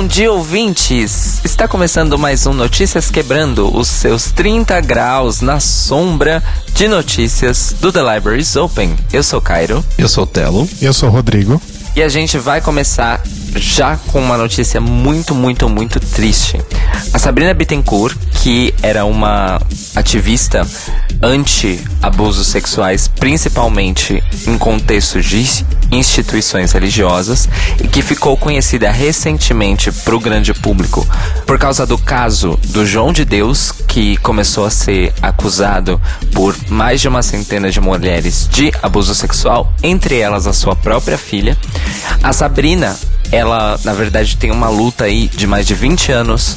Bom dia, ouvintes! Está começando mais um Notícias Quebrando os seus 30 graus na sombra de notícias do The Libraries Open. Eu sou Cairo. Eu sou o Telo. Eu sou o Rodrigo. E a gente vai começar já com uma notícia muito, muito, muito triste. A Sabrina Bittencourt, que era uma ativista anti-abusos sexuais, principalmente em contextos de instituições religiosas, e que ficou conhecida recentemente para o grande público por causa do caso do João de Deus, que começou a ser acusado por mais de uma centena de mulheres de abuso sexual, entre elas a sua própria filha. A Sabrina ela, na verdade, tem uma luta aí de mais de 20 anos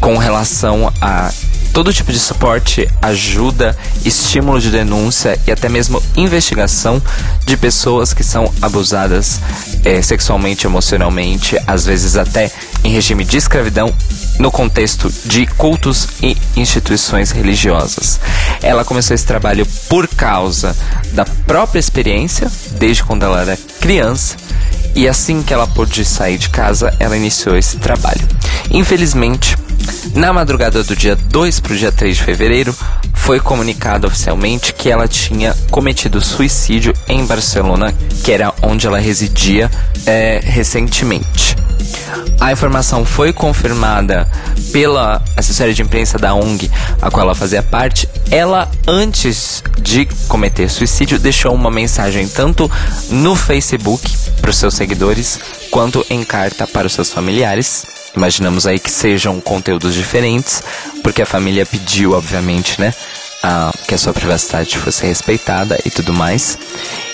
com relação a todo tipo de suporte, ajuda, estímulo de denúncia e até mesmo investigação de pessoas que são abusadas é, sexualmente, emocionalmente, às vezes até em regime de escravidão, no contexto de cultos e instituições religiosas. Ela começou esse trabalho por causa da própria experiência, desde quando ela era criança e assim que ela pôde sair de casa, ela iniciou esse trabalho. Infelizmente, na madrugada do dia 2 para o dia 3 de fevereiro, foi comunicado oficialmente que ela tinha cometido suicídio em Barcelona, que era onde ela residia é, recentemente. A informação foi confirmada pela assessoria de imprensa da ONG, a qual ela fazia parte. Ela, antes de cometer suicídio, deixou uma mensagem tanto no Facebook para os seus seguidores quanto em carta para os seus familiares. Imaginamos aí que sejam conteúdos diferentes, porque a família pediu, obviamente, né, a, que a sua privacidade fosse respeitada e tudo mais.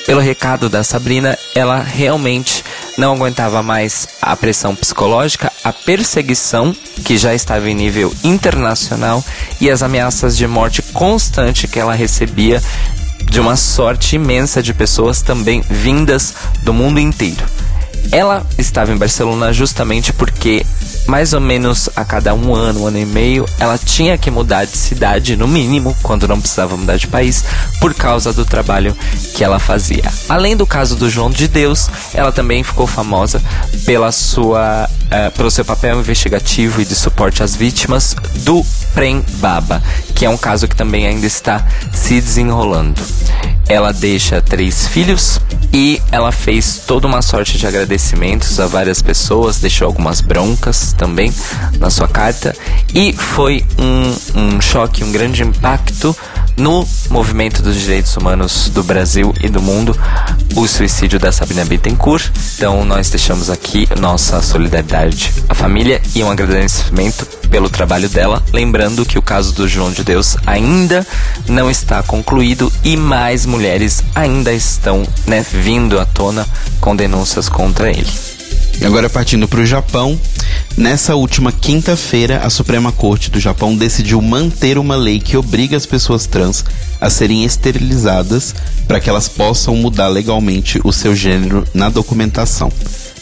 Pelo recado da Sabrina, ela realmente não aguentava mais a pressão psicológica, a perseguição, que já estava em nível internacional, e as ameaças de morte constante que ela recebia de uma sorte imensa de pessoas também vindas do mundo inteiro. Ela estava em Barcelona justamente porque mais ou menos a cada um ano, um ano e meio, ela tinha que mudar de cidade, no mínimo, quando não precisava mudar de país, por causa do trabalho que ela fazia. Além do caso do João de Deus, ela também ficou famosa pela sua, uh, pelo seu papel investigativo e de suporte às vítimas do Prem Baba, que é um caso que também ainda está se desenrolando. Ela deixa três filhos e ela fez toda uma sorte de agradecimentos a várias pessoas, deixou algumas broncas também na sua carta e foi um, um choque, um grande impacto no movimento dos direitos humanos do Brasil e do mundo, o suicídio da Sabina Bittencourt. Então nós deixamos aqui nossa solidariedade à família e um agradecimento pelo trabalho dela, lembrando que o caso do João de Deus ainda não está concluído e mais mulheres ainda estão né, vindo à tona com denúncias contra ele. E agora partindo para o Japão, nessa última quinta-feira, a Suprema Corte do Japão decidiu manter uma lei que obriga as pessoas trans a serem esterilizadas para que elas possam mudar legalmente o seu gênero na documentação.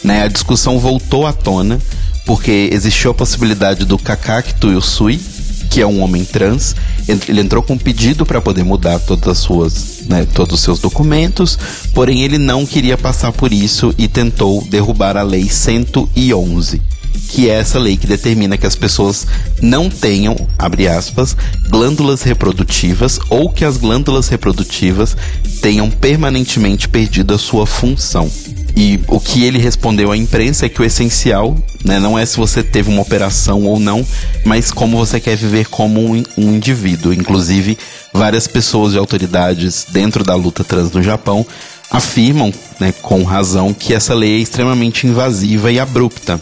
Né, a discussão voltou à tona porque existiu a possibilidade do Kakaki Tuyusui, que é um homem trans, ele entrou com um pedido para poder mudar todas as suas, né, todos os seus documentos, porém ele não queria passar por isso e tentou derrubar a lei 111 que é essa lei que determina que as pessoas não tenham, abre aspas, glândulas reprodutivas ou que as glândulas reprodutivas tenham permanentemente perdido a sua função. E o que ele respondeu à imprensa é que o essencial né, não é se você teve uma operação ou não, mas como você quer viver como um, um indivíduo. Inclusive, várias pessoas e autoridades dentro da luta trans no Japão afirmam, né, com razão, que essa lei é extremamente invasiva e abrupta,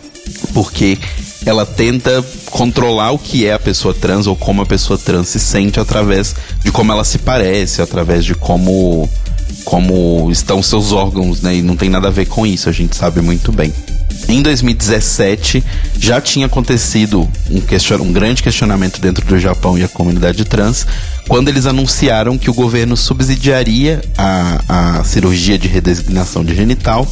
porque ela tenta controlar o que é a pessoa trans ou como a pessoa trans se sente através de como ela se parece, através de como como estão seus órgãos, né? E não tem nada a ver com isso, a gente sabe muito bem. Em 2017 já tinha acontecido um, question... um grande questionamento dentro do Japão e a comunidade trans, quando eles anunciaram que o governo subsidiaria a, a cirurgia de redesignação de genital,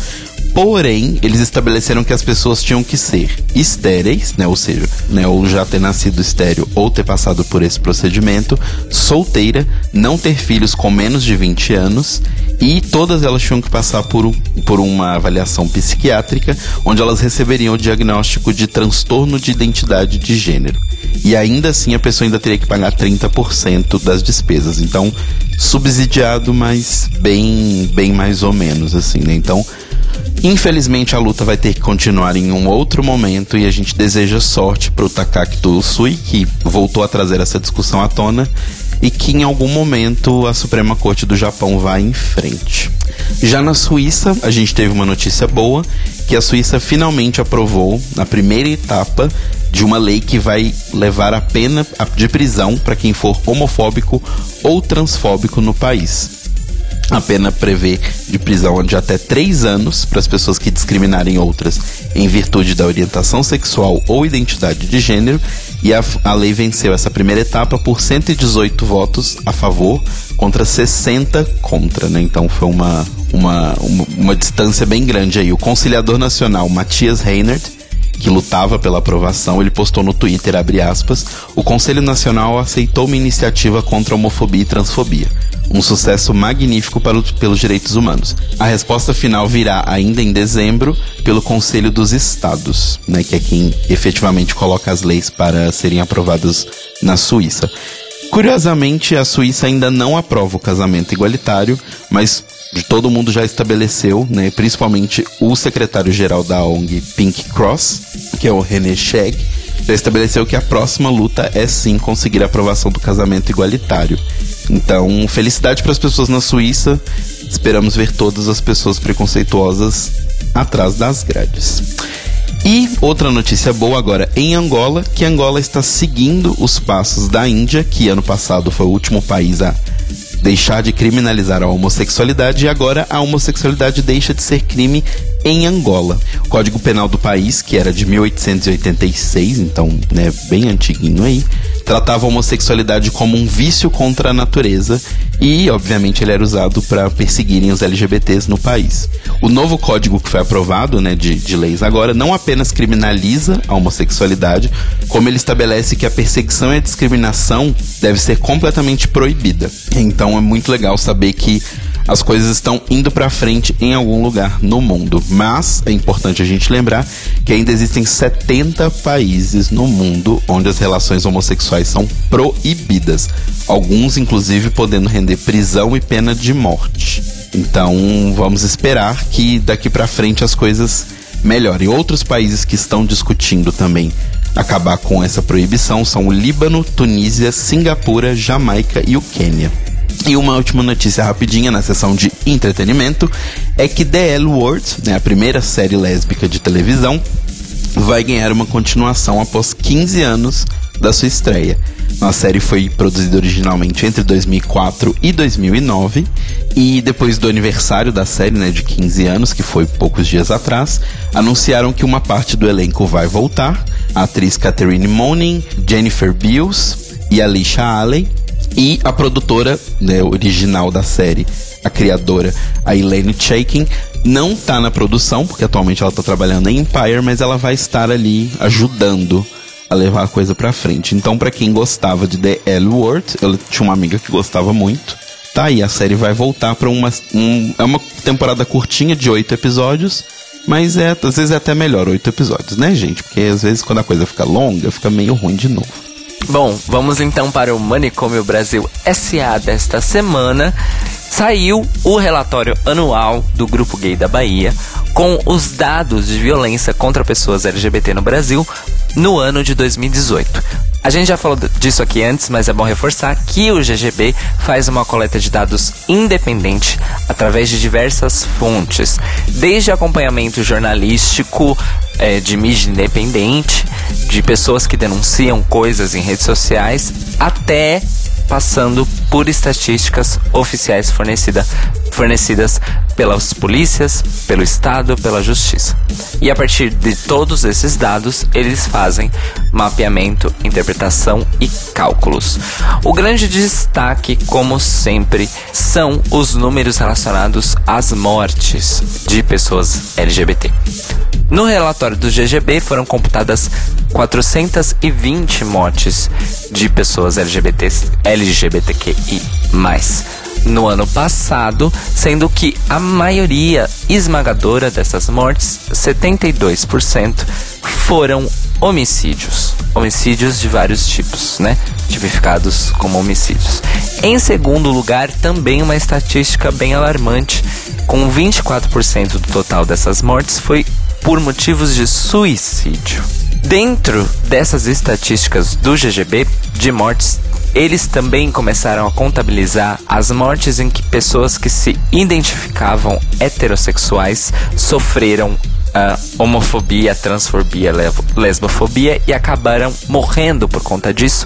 Porém, eles estabeleceram que as pessoas tinham que ser estéreis, né? Ou seja, né? ou já ter nascido estéreo ou ter passado por esse procedimento, solteira, não ter filhos com menos de 20 anos e todas elas tinham que passar por, por uma avaliação psiquiátrica, onde elas receberiam o diagnóstico de transtorno de identidade de gênero. E ainda assim a pessoa ainda teria que pagar 30% das despesas. Então, subsidiado, mas bem, bem mais ou menos, assim, né? Então, Infelizmente a luta vai ter que continuar em um outro momento e a gente deseja sorte para o Takaki Sui, que voltou a trazer essa discussão à tona e que em algum momento a Suprema Corte do Japão vai em frente. Já na Suíça, a gente teve uma notícia boa, que a Suíça finalmente aprovou a primeira etapa de uma lei que vai levar a pena de prisão para quem for homofóbico ou transfóbico no país. A pena prevê de prisão de até três anos para as pessoas que discriminarem outras em virtude da orientação sexual ou identidade de gênero. E a, a lei venceu essa primeira etapa por 118 votos a favor contra 60 contra, né? Então foi uma, uma, uma, uma distância bem grande aí. O conciliador nacional Matias Reinert que lutava pela aprovação, ele postou no Twitter, abre aspas, o Conselho Nacional aceitou uma iniciativa contra a homofobia e transfobia um sucesso magnífico para os, pelos direitos humanos. A resposta final virá ainda em dezembro pelo Conselho dos Estados, né, que é quem efetivamente coloca as leis para serem aprovadas na Suíça. Curiosamente, a Suíça ainda não aprova o casamento igualitário, mas todo mundo já estabeleceu, né, principalmente o secretário-geral da ONG Pink Cross, que é o René Schegg, já estabeleceu que a próxima luta é sim conseguir a aprovação do casamento igualitário. Então, felicidade para as pessoas na Suíça. Esperamos ver todas as pessoas preconceituosas atrás das grades. E outra notícia boa agora em Angola, que Angola está seguindo os passos da Índia, que ano passado foi o último país a deixar de criminalizar a homossexualidade e agora a homossexualidade deixa de ser crime em Angola. O Código Penal do país, que era de 1886, então, né, bem antiguinho aí, tratava a homossexualidade como um vício contra a natureza e, obviamente, ele era usado para perseguirem os LGBTs no país. O novo código que foi aprovado, né, de, de leis agora, não apenas criminaliza a homossexualidade, como ele estabelece que a perseguição e a discriminação deve ser completamente proibida. Então é muito legal saber que as coisas estão indo para frente em algum lugar no mundo. Mas é importante a gente lembrar que ainda existem 70 países no mundo onde as relações homossexuais são proibidas, alguns inclusive podendo render prisão e pena de morte. Então, vamos esperar que daqui para frente as coisas melhorem. Outros países que estão discutindo também acabar com essa proibição são o Líbano, Tunísia, Singapura, Jamaica e o Quênia. E uma última notícia rapidinha na seção de entretenimento é que The L Word, né, a primeira série lésbica de televisão, vai ganhar uma continuação após 15 anos da sua estreia. A série foi produzida originalmente entre 2004 e 2009 e depois do aniversário da série, né, de 15 anos, que foi poucos dias atrás, anunciaram que uma parte do elenco vai voltar. A atriz Catherine Monin, Jennifer Beals e Alicia Alley e a produtora né, original da série, a criadora, a Elaine Chaikin, não tá na produção, porque atualmente ela tá trabalhando em Empire, mas ela vai estar ali ajudando a levar a coisa pra frente. Então, para quem gostava de The L Word, eu tinha uma amiga que gostava muito. Tá aí, a série vai voltar pra uma. Um, é uma temporada curtinha de oito episódios. Mas é, às vezes é até melhor oito episódios, né, gente? Porque às vezes quando a coisa fica longa, fica meio ruim de novo. Bom, vamos então para o Manicômio Brasil SA desta semana. Saiu o relatório anual do Grupo Gay da Bahia com os dados de violência contra pessoas LGBT no Brasil no ano de 2018. A gente já falou disso aqui antes, mas é bom reforçar que o GGB faz uma coleta de dados independente através de diversas fontes, desde acompanhamento jornalístico é, de mídia independente, de pessoas que denunciam coisas em redes sociais, até passando por estatísticas oficiais fornecida, fornecidas pelas polícias, pelo Estado, pela Justiça. E a partir de todos esses dados, eles fazem mapeamento, interpretação e cálculos. O grande destaque, como sempre, são os números relacionados às mortes de pessoas LGBT. No relatório do GGB foram computadas 420 mortes de pessoas LGBTs, LGBTQI+. no ano passado, sendo que a maioria esmagadora dessas mortes, 72%, foram homicídios. Homicídios de vários tipos, né? Tipificados como homicídios. Em segundo lugar, também uma estatística bem alarmante, com 24% do total dessas mortes foi por motivos de suicídio. Dentro dessas estatísticas do GGB de mortes, eles também começaram a contabilizar as mortes em que pessoas que se identificavam heterossexuais sofreram uh, homofobia, transfobia, lesbofobia e acabaram morrendo por conta disso.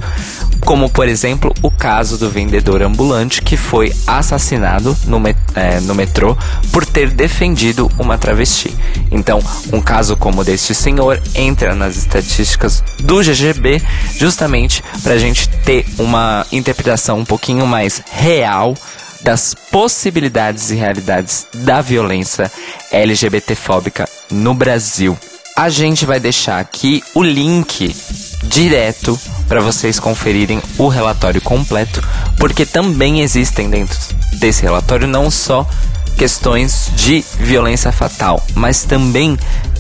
Como, por exemplo, o caso do vendedor ambulante que foi assassinado no, met é, no metrô por ter defendido uma travesti. Então, um caso como deste senhor entra nas estatísticas do GGB justamente para a gente ter uma interpretação um pouquinho mais real das possibilidades e realidades da violência LGBTfóbica no Brasil. A gente vai deixar aqui o link direto para vocês conferirem o relatório completo, porque também existem dentro desse relatório não só questões de violência fatal, mas também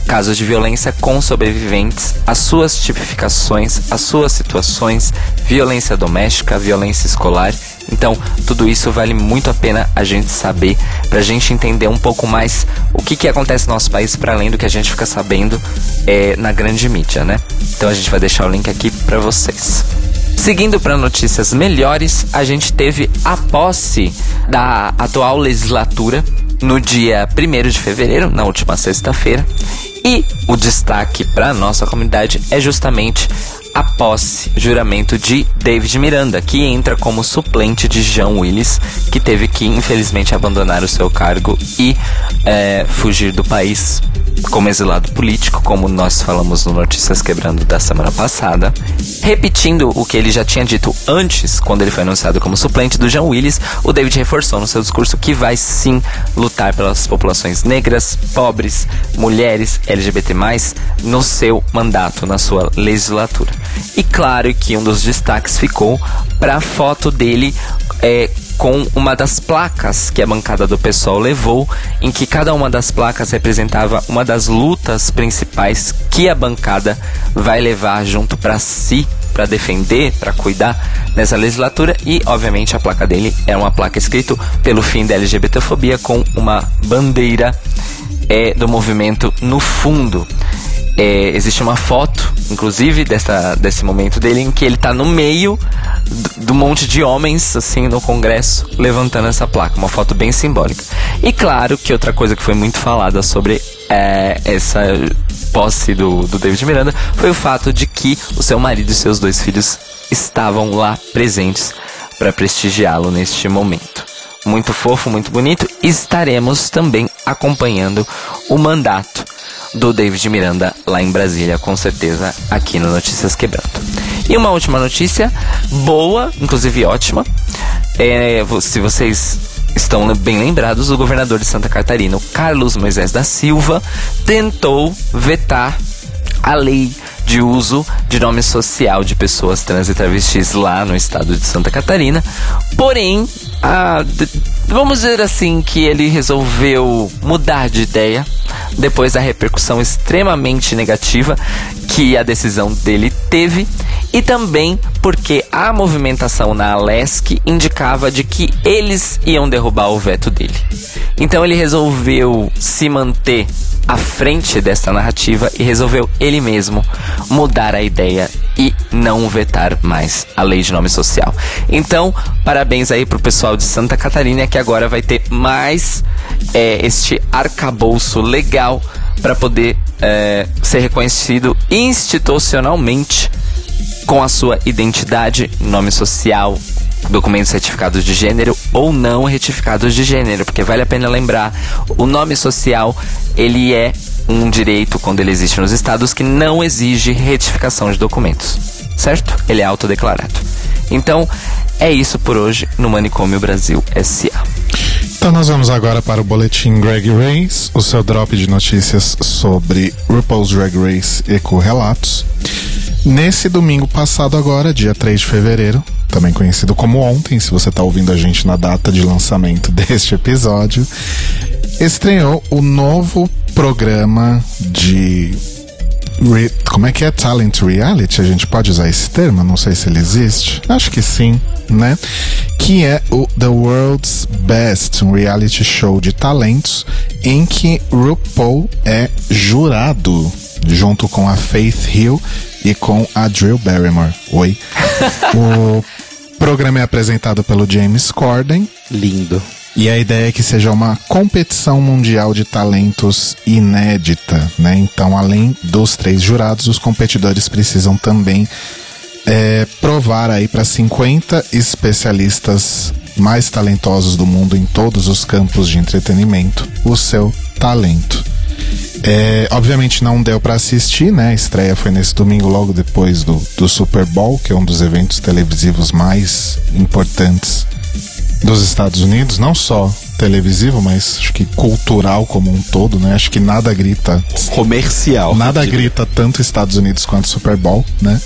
casos de violência com sobreviventes, as suas tipificações, as suas situações, violência doméstica, violência escolar. Então, tudo isso vale muito a pena a gente saber, para a gente entender um pouco mais o que, que acontece no nosso país, para além do que a gente fica sabendo é, na grande mídia, né? Então, a gente vai deixar o link aqui para vocês. Seguindo para notícias melhores, a gente teve a posse da atual legislatura no dia 1 de fevereiro, na última sexta-feira, e o destaque para nossa comunidade é justamente a posse, juramento de David Miranda, que entra como suplente de Jean Willis, que teve que infelizmente abandonar o seu cargo e é, fugir do país como exilado político, como nós falamos no Notícias Quebrando da semana passada. Repetindo o que ele já tinha dito antes, quando ele foi anunciado como suplente do Jean Willis, o David reforçou no seu discurso que vai sim lutar pelas populações negras, pobres, mulheres, LGBT, no seu mandato, na sua legislatura. E claro que um dos destaques ficou para a foto dele é, com uma das placas que a bancada do pessoal levou, em que cada uma das placas representava uma das lutas principais que a bancada vai levar junto para si, para defender, para cuidar nessa legislatura e, obviamente, a placa dele é uma placa escrito pelo fim da LGBTfobia com uma bandeira é, do movimento no fundo. É, existe uma foto, inclusive, dessa, desse momento dele em que ele está no meio do, do, monte de homens, assim, no Congresso, levantando essa placa. Uma foto bem simbólica. E claro que outra coisa que foi muito falada sobre é, essa posse do, do David Miranda foi o fato de que o seu marido e seus dois filhos estavam lá presentes para prestigiá-lo neste momento. Muito fofo, muito bonito. Estaremos também acompanhando o mandato do David Miranda lá em Brasília, com certeza, aqui no Notícias Quebrando. E uma última notícia, boa, inclusive ótima. É, se vocês estão bem lembrados, o governador de Santa Catarina, Carlos Moisés da Silva, tentou vetar a lei de uso de nome social de pessoas trans e travestis lá no estado de Santa Catarina. Porém, a, vamos dizer assim que ele resolveu mudar de ideia depois da repercussão extremamente negativa que a decisão dele teve e também porque a movimentação na Alesc indicava de que eles iam derrubar o veto dele. Então ele resolveu se manter à frente dessa narrativa e resolveu ele mesmo mudar a ideia e não vetar mais a lei de nome social. Então, parabéns aí pro pessoal de Santa Catarina que agora vai ter mais é, este arcabouço legal para poder é, ser reconhecido institucionalmente com a sua identidade, nome social, documentos certificados de gênero ou não retificados de gênero, porque vale a pena lembrar, o nome social, ele é um direito quando ele existe nos estados que não exige retificação de documentos, certo? Ele é autodeclarado. Então, é isso por hoje no Manicômio Brasil SA. Então nós vamos agora para o boletim Drag Race, o seu drop de notícias sobre RuPaul's Drag Race e correlatos. Nesse domingo passado agora, dia 3 de fevereiro, também conhecido como Ontem, se você está ouvindo a gente na data de lançamento deste episódio, estreou o novo programa de Re, como é que é talent reality? A gente pode usar esse termo? Não sei se ele existe. Acho que sim, né? Que é o The World's Best, um reality show de talentos em que RuPaul é jurado junto com a Faith Hill e com a Drew Barrymore. Oi. o programa é apresentado pelo James Corden. Lindo. E a ideia é que seja uma competição mundial de talentos inédita, né? Então, além dos três jurados, os competidores precisam também é, provar aí para 50 especialistas mais talentosos do mundo em todos os campos de entretenimento o seu talento. É, obviamente não deu para assistir, né? A estreia foi nesse domingo, logo depois do, do Super Bowl, que é um dos eventos televisivos mais importantes dos Estados Unidos, não só televisivo, mas acho que cultural como um todo, né? Acho que nada grita comercial. Nada grita tanto Estados Unidos quanto Super Bowl, né?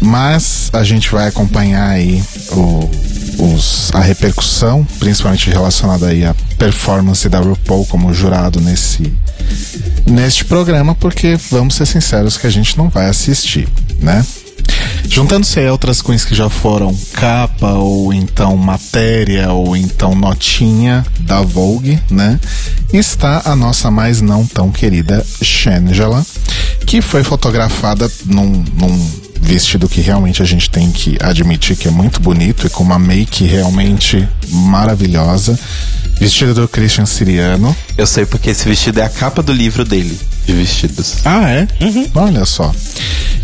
Mas a gente vai acompanhar aí o, os, a repercussão, principalmente relacionada aí à performance da RuPaul como jurado nesse neste programa, porque vamos ser sinceros que a gente não vai assistir, né? Juntando-se a outras queens que já foram capa, ou então matéria, ou então notinha da Vogue, né? Está a nossa mais não tão querida Shangela, que foi fotografada num, num vestido que realmente a gente tem que admitir que é muito bonito e com uma make realmente maravilhosa. Vestido do Christian Siriano. Eu sei porque esse vestido é a capa do livro dele, de vestidos. Ah, é? Uhum. Olha só.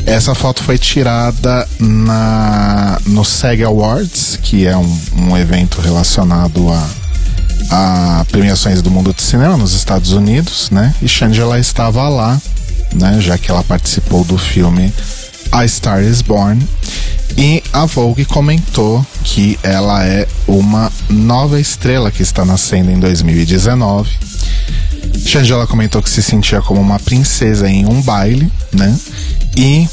Essa foto foi tirada na no SEG Awards, que é um, um evento relacionado a, a premiações do mundo de cinema nos Estados Unidos, né? E Shangela estava lá, né? Já que ela participou do filme A Star Is Born. E a Vogue comentou que ela é uma nova estrela que está nascendo em 2019. Shangela comentou que se sentia como uma princesa em um baile, né? E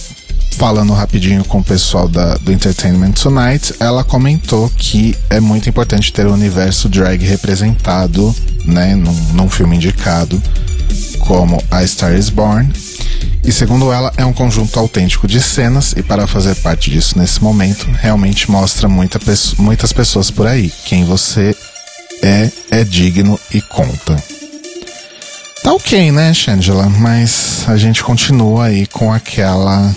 falando rapidinho com o pessoal da, do Entertainment Tonight, ela comentou que é muito importante ter o universo drag representado, né, num, num filme indicado como A Star Is Born e segundo ela, é um conjunto autêntico de cenas, e para fazer parte disso nesse momento, realmente mostra muita, muitas pessoas por aí. Quem você é, é digno e conta. Tá ok, né, Shangela? Mas a gente continua aí com aquela.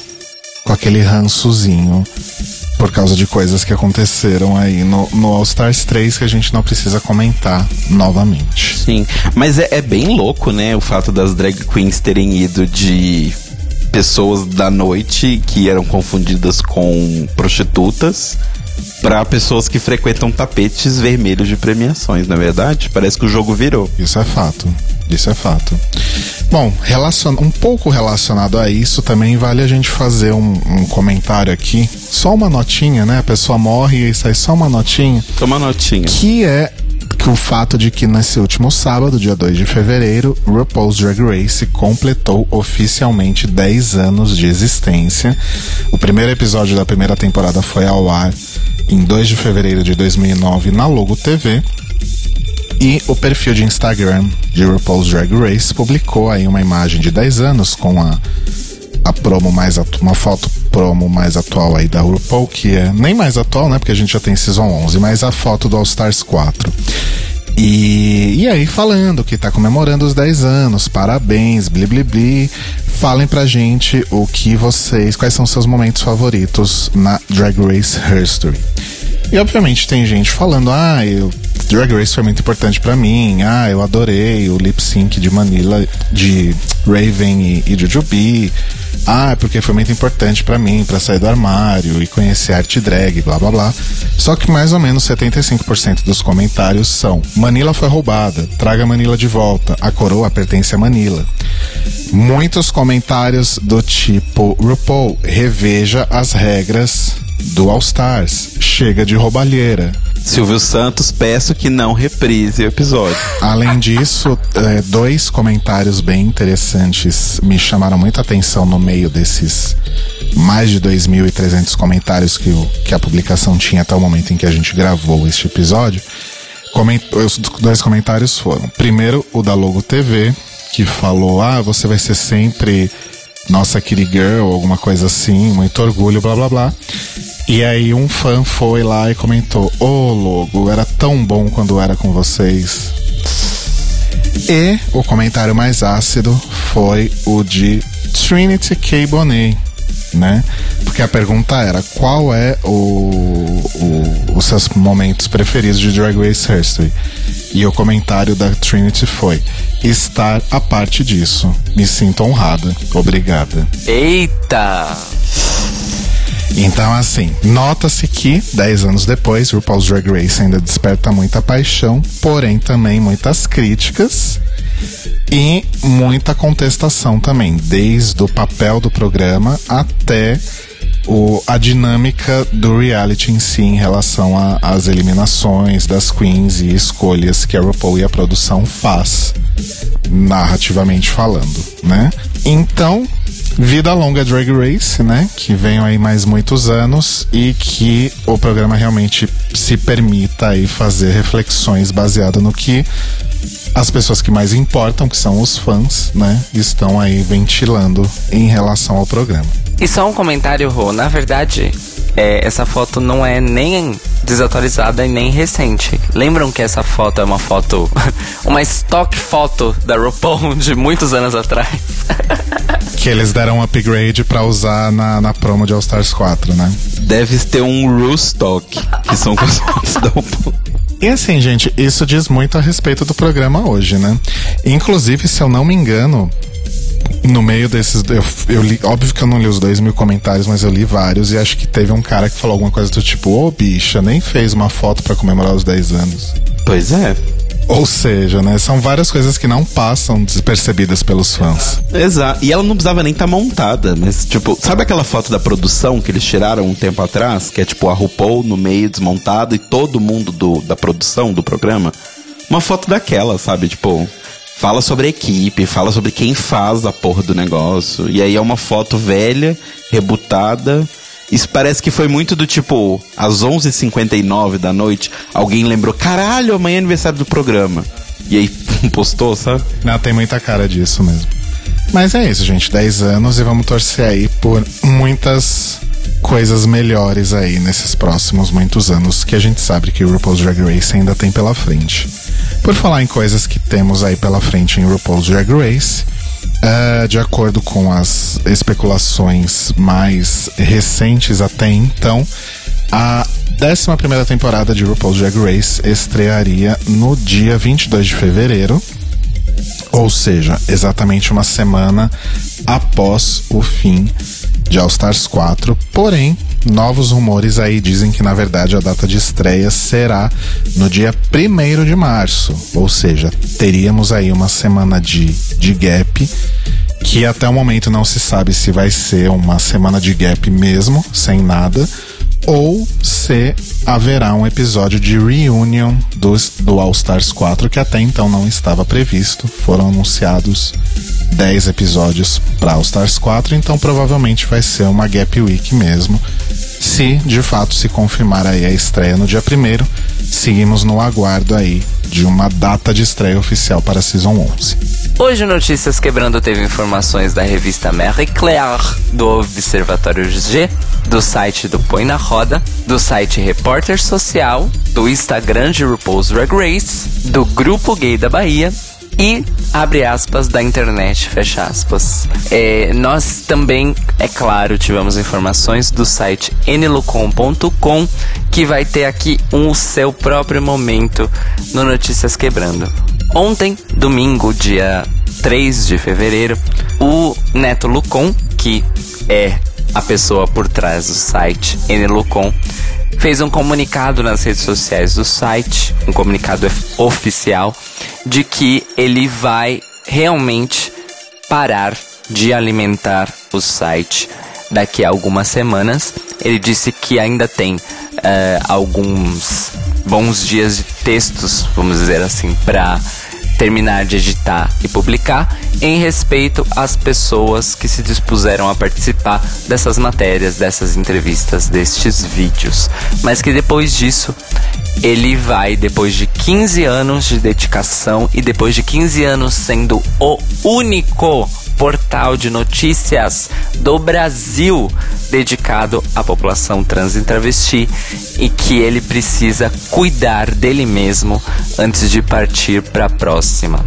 com aquele rançozinho por causa de coisas que aconteceram aí no, no All Stars 3 que a gente não precisa comentar novamente. Sim, mas é, é bem louco, né? O fato das drag queens terem ido de pessoas da noite que eram confundidas com prostitutas para pessoas que frequentam tapetes vermelhos de premiações, na é verdade? Parece que o jogo virou. Isso é fato. Isso é fato. Bom, relacion... um pouco relacionado a isso, também vale a gente fazer um, um, comentário aqui. Só uma notinha, né? A pessoa morre e sai só uma notinha. Uma notinha. Que é que o fato de que nesse último sábado, dia 2 de fevereiro, RuPaul's Drag Race completou oficialmente 10 anos de existência. O primeiro episódio da primeira temporada foi ao ar em 2 de fevereiro de 2009 na Logo TV. E o perfil de Instagram de RuPaul's Drag Race publicou aí uma imagem de 10 anos com a, a promo mais uma foto promo mais atual aí da RuPaul, que é nem mais atual, né? Porque a gente já tem Season 11, mas a foto do All Stars 4. E, e aí, falando que tá comemorando os 10 anos, parabéns, bli bli bli. Falem pra gente o que vocês, quais são seus momentos favoritos na Drag Race History. E obviamente tem gente falando, ah, eu, Drag Race foi muito importante para mim, ah, eu adorei o lip sync de Manila, de Raven e, e Jujubee. Ah, porque foi muito importante para mim, para sair do armário e conhecer arte drag, blá blá blá. Só que mais ou menos 75% dos comentários são: Manila foi roubada, traga Manila de volta, a coroa pertence a Manila. Muitos comentários do tipo: RuPaul, reveja as regras do All Stars, chega de roubalheira. Silvio Santos, peço que não reprise o episódio. Além disso, é, dois comentários bem interessantes me chamaram muita atenção no meio desses mais de 2.300 comentários que, que a publicação tinha até o momento em que a gente gravou este episódio. Coment, os dois comentários foram: primeiro, o da Logo TV, que falou: Ah, você vai ser sempre nossa kitty girl, alguma coisa assim, muito orgulho, blá blá blá. E aí um fã foi lá e comentou: Ô oh, Logo, era tão bom quando era com vocês. E o comentário mais ácido foi o de Trinity K. Bonet, né? Porque a pergunta era qual é o, o, os seus momentos preferidos de Drag Race History. E o comentário da Trinity foi: estar a parte disso. Me sinto honrada. Obrigada. Eita! Então, assim, nota-se que, 10 anos depois, RuPaul's Drag Race ainda desperta muita paixão, porém também muitas críticas e muita contestação também, desde o papel do programa até o, a dinâmica do reality em si em relação às eliminações das queens e escolhas que a RuPaul e a produção faz, narrativamente falando, né? Então, Vida longa Drag Race, né? Que venham aí mais muitos anos e que o programa realmente se permita aí fazer reflexões baseadas no que as pessoas que mais importam, que são os fãs, né, estão aí ventilando em relação ao programa. E só um comentário, Rô. Na verdade, é, essa foto não é nem desatualizada e nem recente. Lembram que essa foto é uma foto, uma stock foto da RuPaul de muitos anos atrás? que eles deram um upgrade para usar na, na promo de All Stars 4, né? Deve ter um Rustock, que são as fotos da RuPaul. E assim, gente, isso diz muito a respeito do programa hoje, né? Inclusive, se eu não me engano, no meio desses. Eu, eu, li. Óbvio que eu não li os dois mil comentários, mas eu li vários. E acho que teve um cara que falou alguma coisa do tipo: Ô oh, bicha, nem fez uma foto para comemorar os 10 anos. Pois é. Ou seja, né? São várias coisas que não passam despercebidas pelos fãs. Exato. E ela não precisava nem estar tá montada, mas, tipo, sabe aquela foto da produção que eles tiraram um tempo atrás? Que é tipo a RuPaul no meio desmontada e todo mundo do, da produção do programa? Uma foto daquela, sabe? Tipo, fala sobre a equipe, fala sobre quem faz a porra do negócio. E aí é uma foto velha, rebutada. Isso parece que foi muito do tipo, às 11h59 da noite, alguém lembrou: caralho, amanhã é aniversário do programa. E aí postou, sabe? Não, tem muita cara disso mesmo. Mas é isso, gente. 10 anos e vamos torcer aí por muitas coisas melhores aí nesses próximos muitos anos que a gente sabe que o RuPaul's Drag Race ainda tem pela frente. Por falar em coisas que temos aí pela frente em RuPaul's Drag Race, uh, de acordo com as especulações mais recentes até então, a 11 temporada de RuPaul's Drag Race estrearia no dia 22 de fevereiro, ou seja, exatamente uma semana após o fim de All Stars 4. Porém, novos rumores aí dizem que na verdade a data de estreia será no dia 1 de março. Ou seja, teríamos aí uma semana de, de gap que até o momento não se sabe se vai ser uma semana de gap mesmo, sem nada, ou se haverá um episódio de reunion dos, do All Stars 4 que até então não estava previsto. Foram anunciados 10 episódios para All Stars 4, então provavelmente vai ser uma Gap Week mesmo. Se de fato se confirmar aí a estreia no dia 1 seguimos no aguardo aí de uma data de estreia oficial para a Season 11. Hoje Notícias Quebrando teve informações da revista Marie Claire, do Observatório G, do site do Põe na Roda, do site Repórter Social, do Instagram de RuPaul's Drag Race, do Grupo Gay da Bahia e abre aspas da internet, fecha aspas. É, nós também, é claro, tivemos informações do site nlucom.com que vai ter aqui um seu próprio momento no Notícias Quebrando. Ontem, domingo, dia 3 de fevereiro, o Neto Lucon, que é a pessoa por trás do site nlucom, fez um comunicado nas redes sociais do site, um comunicado oficial, de que ele vai realmente parar de alimentar o site daqui a algumas semanas. Ele disse que ainda tem uh, alguns bons dias de textos, vamos dizer assim, para terminar de editar e publicar em respeito às pessoas que se dispuseram a participar dessas matérias, dessas entrevistas, destes vídeos. Mas que depois disso ele vai, depois de 15 anos de dedicação e depois de 15 anos sendo o único portal de notícias do Brasil dedicado à população trans e travesti e que ele precisa cuidar dele mesmo antes de partir para a próxima.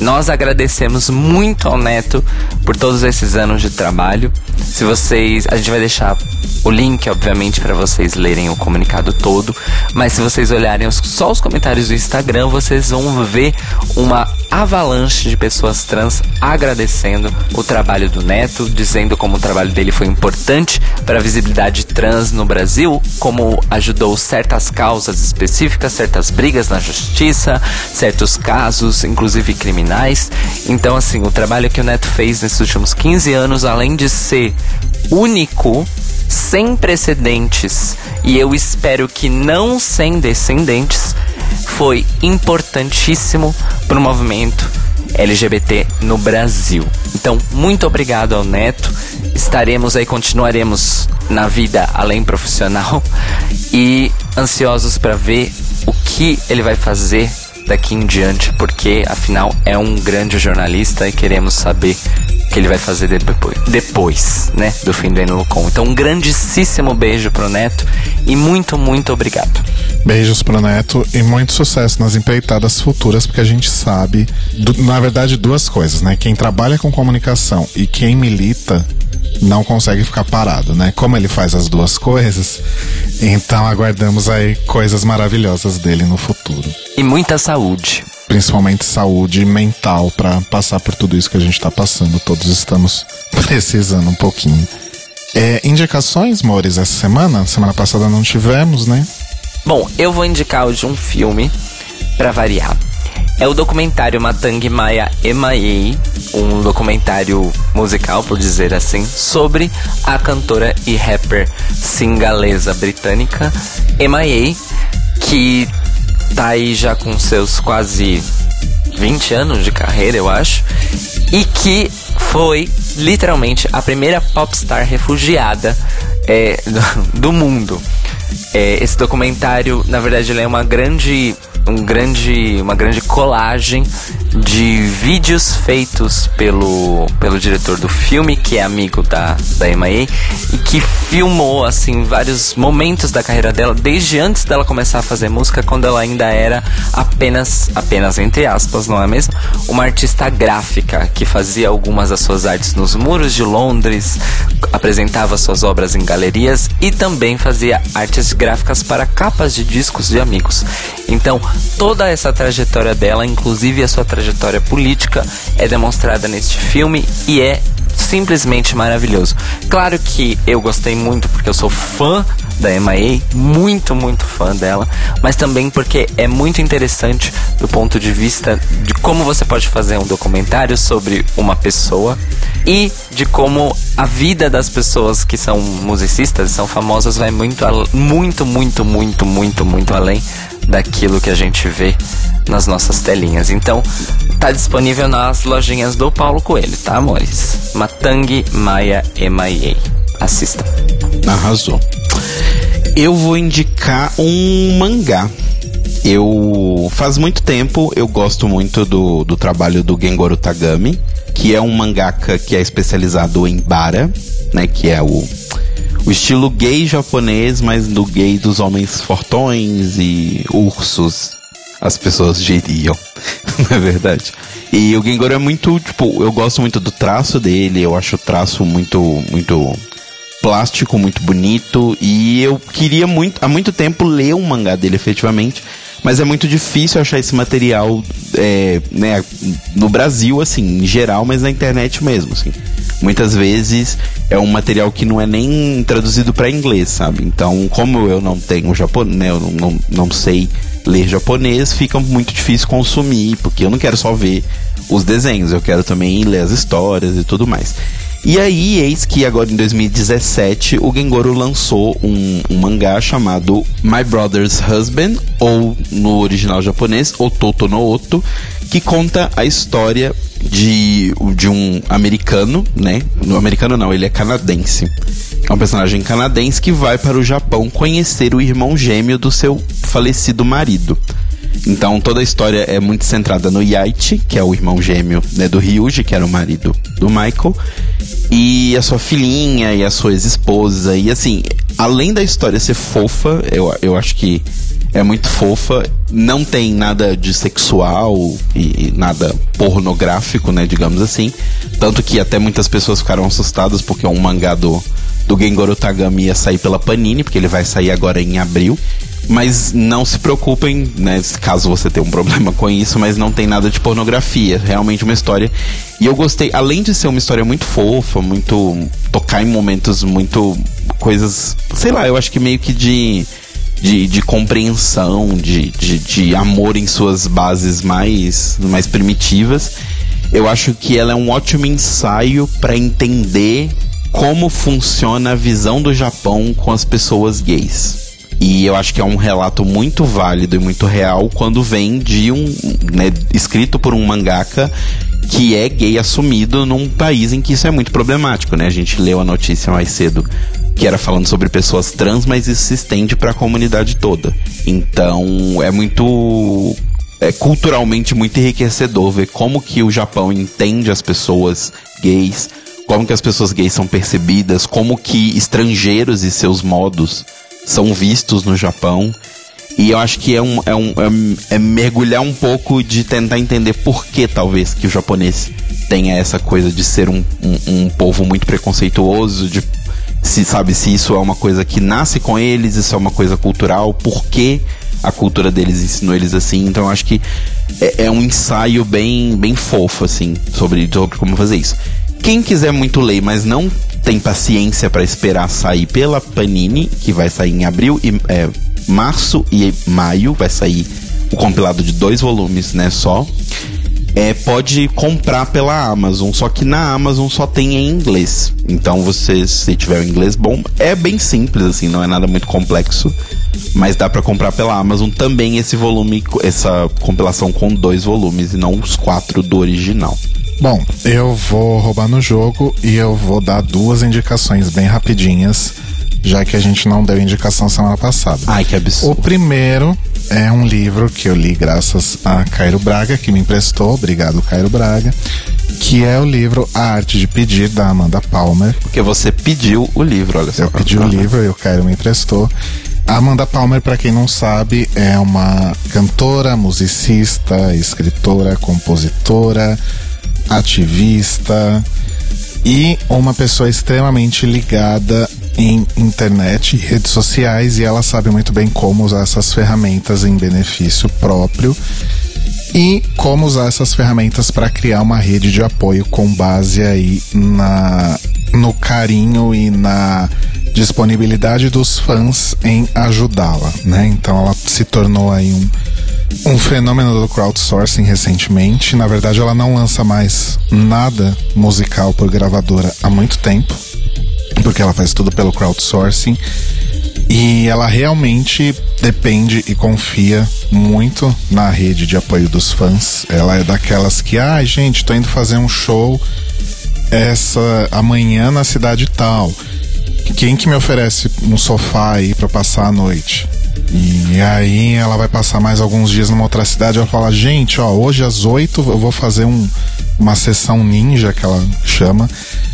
Nós agradecemos muito ao Neto por todos esses anos de trabalho. Se vocês, a gente vai deixar o link, obviamente, para vocês lerem o comunicado todo. Mas se vocês olharem só os comentários do Instagram, vocês vão ver uma avalanche de pessoas trans agradecendo o trabalho do Neto, dizendo como o trabalho dele foi importante para a visibilidade trans no Brasil, como ajudou certas causas específicas, certas brigas na justiça, certos casos, inclusive criminais. Então, assim, o trabalho que o Neto fez nesses últimos 15 anos, além de ser único, sem precedentes e eu espero que não sem descendentes, foi importantíssimo para o movimento LGBT no Brasil. Então, muito obrigado ao Neto. Estaremos aí, continuaremos na vida além profissional e ansiosos para ver o que ele vai fazer daqui em diante, porque afinal é um grande jornalista e queremos saber o que ele vai fazer depois, depois né, do fim do Eno Com. Então, um grandíssimo beijo pro Neto e muito, muito obrigado. Beijos pro Neto e muito sucesso nas empreitadas futuras, porque a gente sabe, na verdade, duas coisas, né? Quem trabalha com comunicação e quem milita não consegue ficar parado, né? Como ele faz as duas coisas, então aguardamos aí coisas maravilhosas dele no futuro. E muita saúde. Principalmente saúde mental para passar por tudo isso que a gente tá passando. Todos estamos precisando um pouquinho. É, indicações, Mores, essa semana? Semana passada não tivemos, né? Bom, eu vou indicar hoje um filme para variar. É o documentário Matang Maya Emaei, um documentário musical, por dizer assim, sobre a cantora e rapper singalesa britânica Emaei, que tá aí já com seus quase 20 anos de carreira, eu acho, e que foi literalmente a primeira popstar refugiada é, do mundo. É, esse documentário, na verdade, é uma grande um grande, uma grande colagem de vídeos feitos pelo, pelo diretor do filme, que é amigo da, da MIA, e que filmou, assim, vários momentos da carreira dela, desde antes dela começar a fazer música, quando ela ainda era apenas, apenas entre aspas, não é mesmo? Uma artista gráfica, que fazia algumas das suas artes nos muros de Londres, apresentava suas obras em galerias e também fazia artes gráficas para capas de discos de amigos. Então, toda essa trajetória dela, inclusive a sua trajetória política, é demonstrada neste filme e é simplesmente maravilhoso. Claro que eu gostei muito porque eu sou fã da MIA, muito, muito fã dela, mas também porque é muito interessante do ponto de vista de como você pode fazer um documentário sobre uma pessoa e de como a vida das pessoas que são musicistas, são famosas, vai muito, muito, muito, muito, muito, muito além daquilo que a gente vê nas nossas telinhas. Então, tá disponível nas lojinhas do Paulo Coelho, tá, amores? Matang Maya Emaie. Assista. Arrasou. Eu vou indicar um mangá. Eu faz muito tempo eu gosto muito do, do trabalho do Gengoro Tagami, que é um mangaka que é especializado em bara, né, que é o o estilo gay japonês, mas do gay dos homens fortões e ursos, as pessoas diriam, na é verdade. E o Gengoro é muito, tipo, eu gosto muito do traço dele, eu acho o traço muito, muito plástico, muito bonito, e eu queria muito, há muito tempo ler um mangá dele efetivamente, mas é muito difícil achar esse material é, né, no Brasil, assim, em geral, mas na internet mesmo, assim. Muitas vezes é um material que não é nem traduzido para inglês, sabe? Então, como eu não tenho japonês, né, eu não, não, não sei ler japonês, fica muito difícil consumir, porque eu não quero só ver os desenhos, eu quero também ler as histórias e tudo mais. E aí, eis que agora em 2017, o Gengoro lançou um, um mangá chamado My Brother's Husband, ou no original japonês, Ototo no Oto, que conta a história de, de um americano, né? No americano não, ele é canadense. É um personagem canadense que vai para o Japão conhecer o irmão gêmeo do seu falecido marido. Então toda a história é muito centrada no Yaichi, que é o irmão gêmeo né, do Ryuji, que era o marido do Michael, e a sua filhinha e a sua ex-esposa. E assim, além da história ser fofa, eu, eu acho que é muito fofa. Não tem nada de sexual e, nada pornográfico, né, digamos assim. Tanto que até muitas pessoas ficaram assustadas porque é um mangá do, do Gengoro Tagami ia sair pela Panini, porque ele vai sair agora em abril. Mas não se preocupem, né, caso você tenha um problema com isso, mas não tem nada de pornografia. Realmente uma história. E eu gostei, além de ser uma história muito fofa, muito. tocar em momentos muito. coisas. sei lá, eu acho que meio que de. De, de compreensão, de, de, de amor em suas bases mais, mais primitivas. Eu acho que ela é um ótimo ensaio para entender como funciona a visão do Japão com as pessoas gays. E eu acho que é um relato muito válido e muito real quando vem de um. Né, escrito por um mangaka que é gay assumido num país em que isso é muito problemático, né? A gente leu a notícia mais cedo que era falando sobre pessoas trans, mas isso se estende para a comunidade toda. Então é muito é culturalmente muito enriquecedor ver como que o Japão entende as pessoas gays, como que as pessoas gays são percebidas, como que estrangeiros e seus modos são vistos no Japão. E eu acho que é, um, é, um, é, é mergulhar um pouco de tentar entender por que talvez que o japonês tenha essa coisa de ser um, um, um, povo muito preconceituoso, de se sabe se isso é uma coisa que nasce com eles, isso é uma coisa cultural, por que a cultura deles ensinou eles assim. Então acho que é, é um ensaio bem, bem fofo, assim, sobre, sobre como fazer isso. Quem quiser muito ler, mas não tem paciência para esperar sair pela Panini, que vai sair em abril e é, março e maio, vai sair o compilado de dois volumes, né, só. É, pode comprar pela Amazon, só que na Amazon só tem em inglês. Então você, se tiver o inglês bom, é bem simples assim, não é nada muito complexo, mas dá para comprar pela Amazon também esse volume, essa compilação com dois volumes e não os quatro do original. Bom, eu vou roubar no jogo e eu vou dar duas indicações bem rapidinhas, já que a gente não deu indicação semana passada. Ai, que absurdo. O primeiro é um livro que eu li graças a Cairo Braga, que me emprestou. Obrigado, Cairo Braga. Que é o livro A Arte de Pedir, da Amanda Palmer. Porque você pediu o livro, olha só. Eu pedi o livro e o Cairo me emprestou. A Amanda Palmer, para quem não sabe, é uma cantora, musicista, escritora, compositora, ativista e uma pessoa extremamente ligada em internet e redes sociais e ela sabe muito bem como usar essas ferramentas em benefício próprio e como usar essas ferramentas para criar uma rede de apoio com base aí na no carinho e na disponibilidade dos fãs em ajudá-la, né? Então ela se tornou aí um um fenômeno do crowdsourcing recentemente. Na verdade, ela não lança mais nada musical por gravadora há muito tempo, porque ela faz tudo pelo crowdsourcing. E ela realmente depende e confia muito na rede de apoio dos fãs. Ela é daquelas que, ah, gente, tô indo fazer um show essa amanhã na cidade tal. Quem que me oferece um sofá aí para passar a noite? E aí ela vai passar mais alguns dias numa outra cidade. Ela fala: Gente, ó, hoje às 8 eu vou fazer um, uma sessão ninja, que ela chama,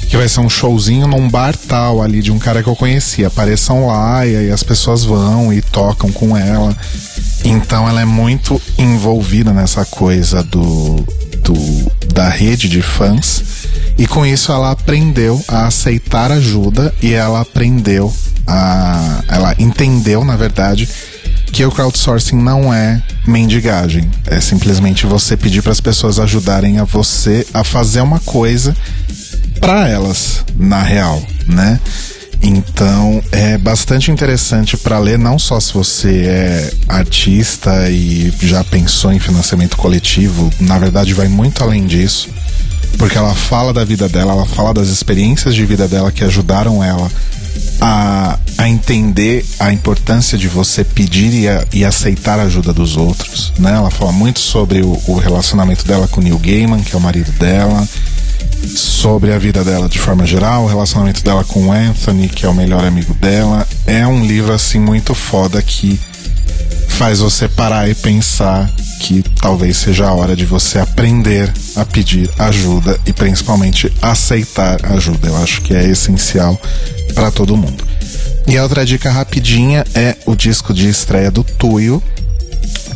que vai ser um showzinho num bar tal ali de um cara que eu conhecia. Apareçam lá e aí as pessoas vão e tocam com ela. Então ela é muito envolvida nessa coisa do, do da rede de fãs. E com isso ela aprendeu a aceitar ajuda e ela aprendeu a. Ela entendeu, na verdade, que o crowdsourcing não é mendigagem. É simplesmente você pedir para as pessoas ajudarem a você a fazer uma coisa para elas, na real, né? Então é bastante interessante para ler, não só se você é artista e já pensou em financiamento coletivo, na verdade vai muito além disso. porque ela fala da vida dela, ela fala das experiências de vida dela que ajudaram ela a, a entender a importância de você pedir e, a, e aceitar a ajuda dos outros. Né? Ela fala muito sobre o, o relacionamento dela com Neil Gaiman, que é o marido dela, sobre a vida dela de forma geral, o relacionamento dela com Anthony, que é o melhor amigo dela. É um livro assim muito foda que faz você parar e pensar que talvez seja a hora de você aprender a pedir ajuda e principalmente aceitar ajuda. Eu acho que é essencial para todo mundo. E a outra dica rapidinha é o disco de estreia do Tuyo,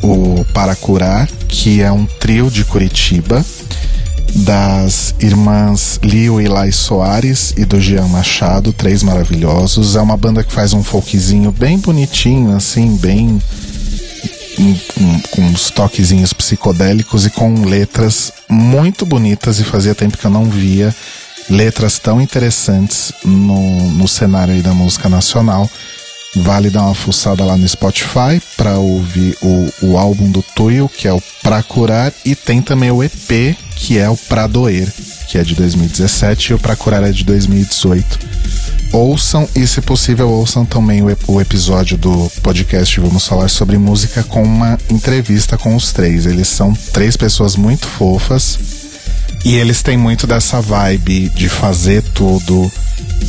o Para Curar, que é um trio de Curitiba das irmãs Lio e Lai Soares e do Jean Machado, três maravilhosos. É uma banda que faz um folkzinho bem bonitinho, assim, bem com, com uns toquezinhos psicodélicos e com letras muito bonitas e fazia tempo que eu não via letras tão interessantes no, no cenário da música nacional. Vale dar uma fuçada lá no Spotify para ouvir o, o álbum do Tuyo, que é o Pra Curar, e tem também o EP, que é o Pra Doer, que é de 2017, e o Pra Curar é de 2018. Ouçam e, se possível, ouçam também o, o episódio do podcast Vamos Falar sobre Música com uma entrevista com os três. Eles são três pessoas muito fofas e eles têm muito dessa vibe de fazer tudo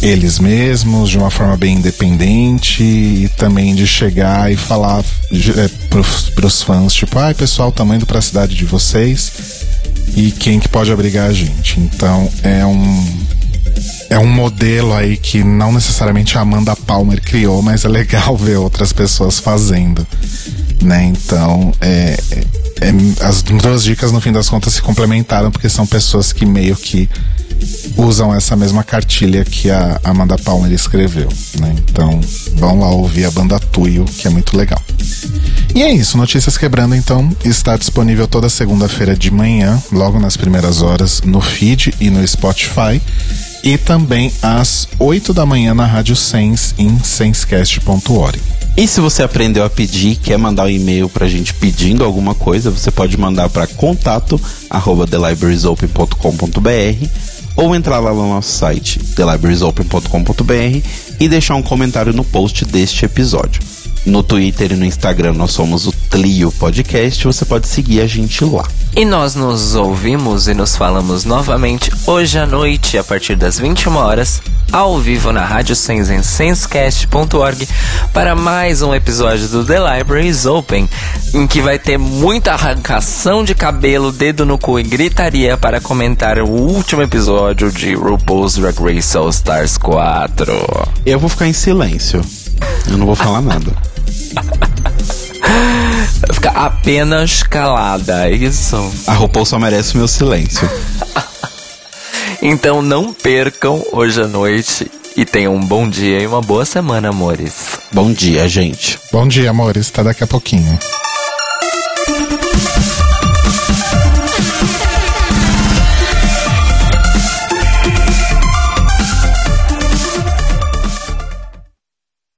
eles mesmos, de uma forma bem independente, e também de chegar e falar é, pros, pros fãs, tipo, ai ah, pessoal, tá indo pra cidade de vocês e quem que pode abrigar a gente. Então é um. É um modelo aí que não necessariamente a Amanda Palmer criou, mas é legal ver outras pessoas fazendo. Né? Então, é, é, as duas dicas no fim das contas se complementaram porque são pessoas que meio que usam essa mesma cartilha que a Amanda Palmer escreveu, né? Então, vão lá ouvir a banda Tuyo, que é muito legal. E é isso, Notícias Quebrando então está disponível toda segunda-feira de manhã, logo nas primeiras horas, no feed e no Spotify, e também às 8 da manhã na Rádio Sense em sensecast.org. E se você aprendeu a pedir, quer mandar um e-mail pra gente pedindo alguma coisa, você pode mandar para contato arroba thelibrariesopen.com.br ou entrar lá no nosso site thelibrariesopen.com.br e deixar um comentário no post deste episódio. No Twitter e no Instagram nós somos o Tlio Podcast, você pode seguir a gente lá. E nós nos ouvimos e nos falamos novamente hoje à noite, a partir das 21 horas, ao vivo na Rádio Sens em sensecast.org para mais um episódio do The Libraries Open, em que vai ter muita arrancação de cabelo, dedo no cu e gritaria para comentar o último episódio de RuPaul's Drag Race All Stars 4. Eu vou ficar em silêncio. Eu não vou falar nada. Fica apenas calada, é isso. A RuPaul só merece o meu silêncio. então não percam hoje à noite e tenham um bom dia e uma boa semana, amores. Bom dia, gente. Bom dia, amores. Até daqui a pouquinho.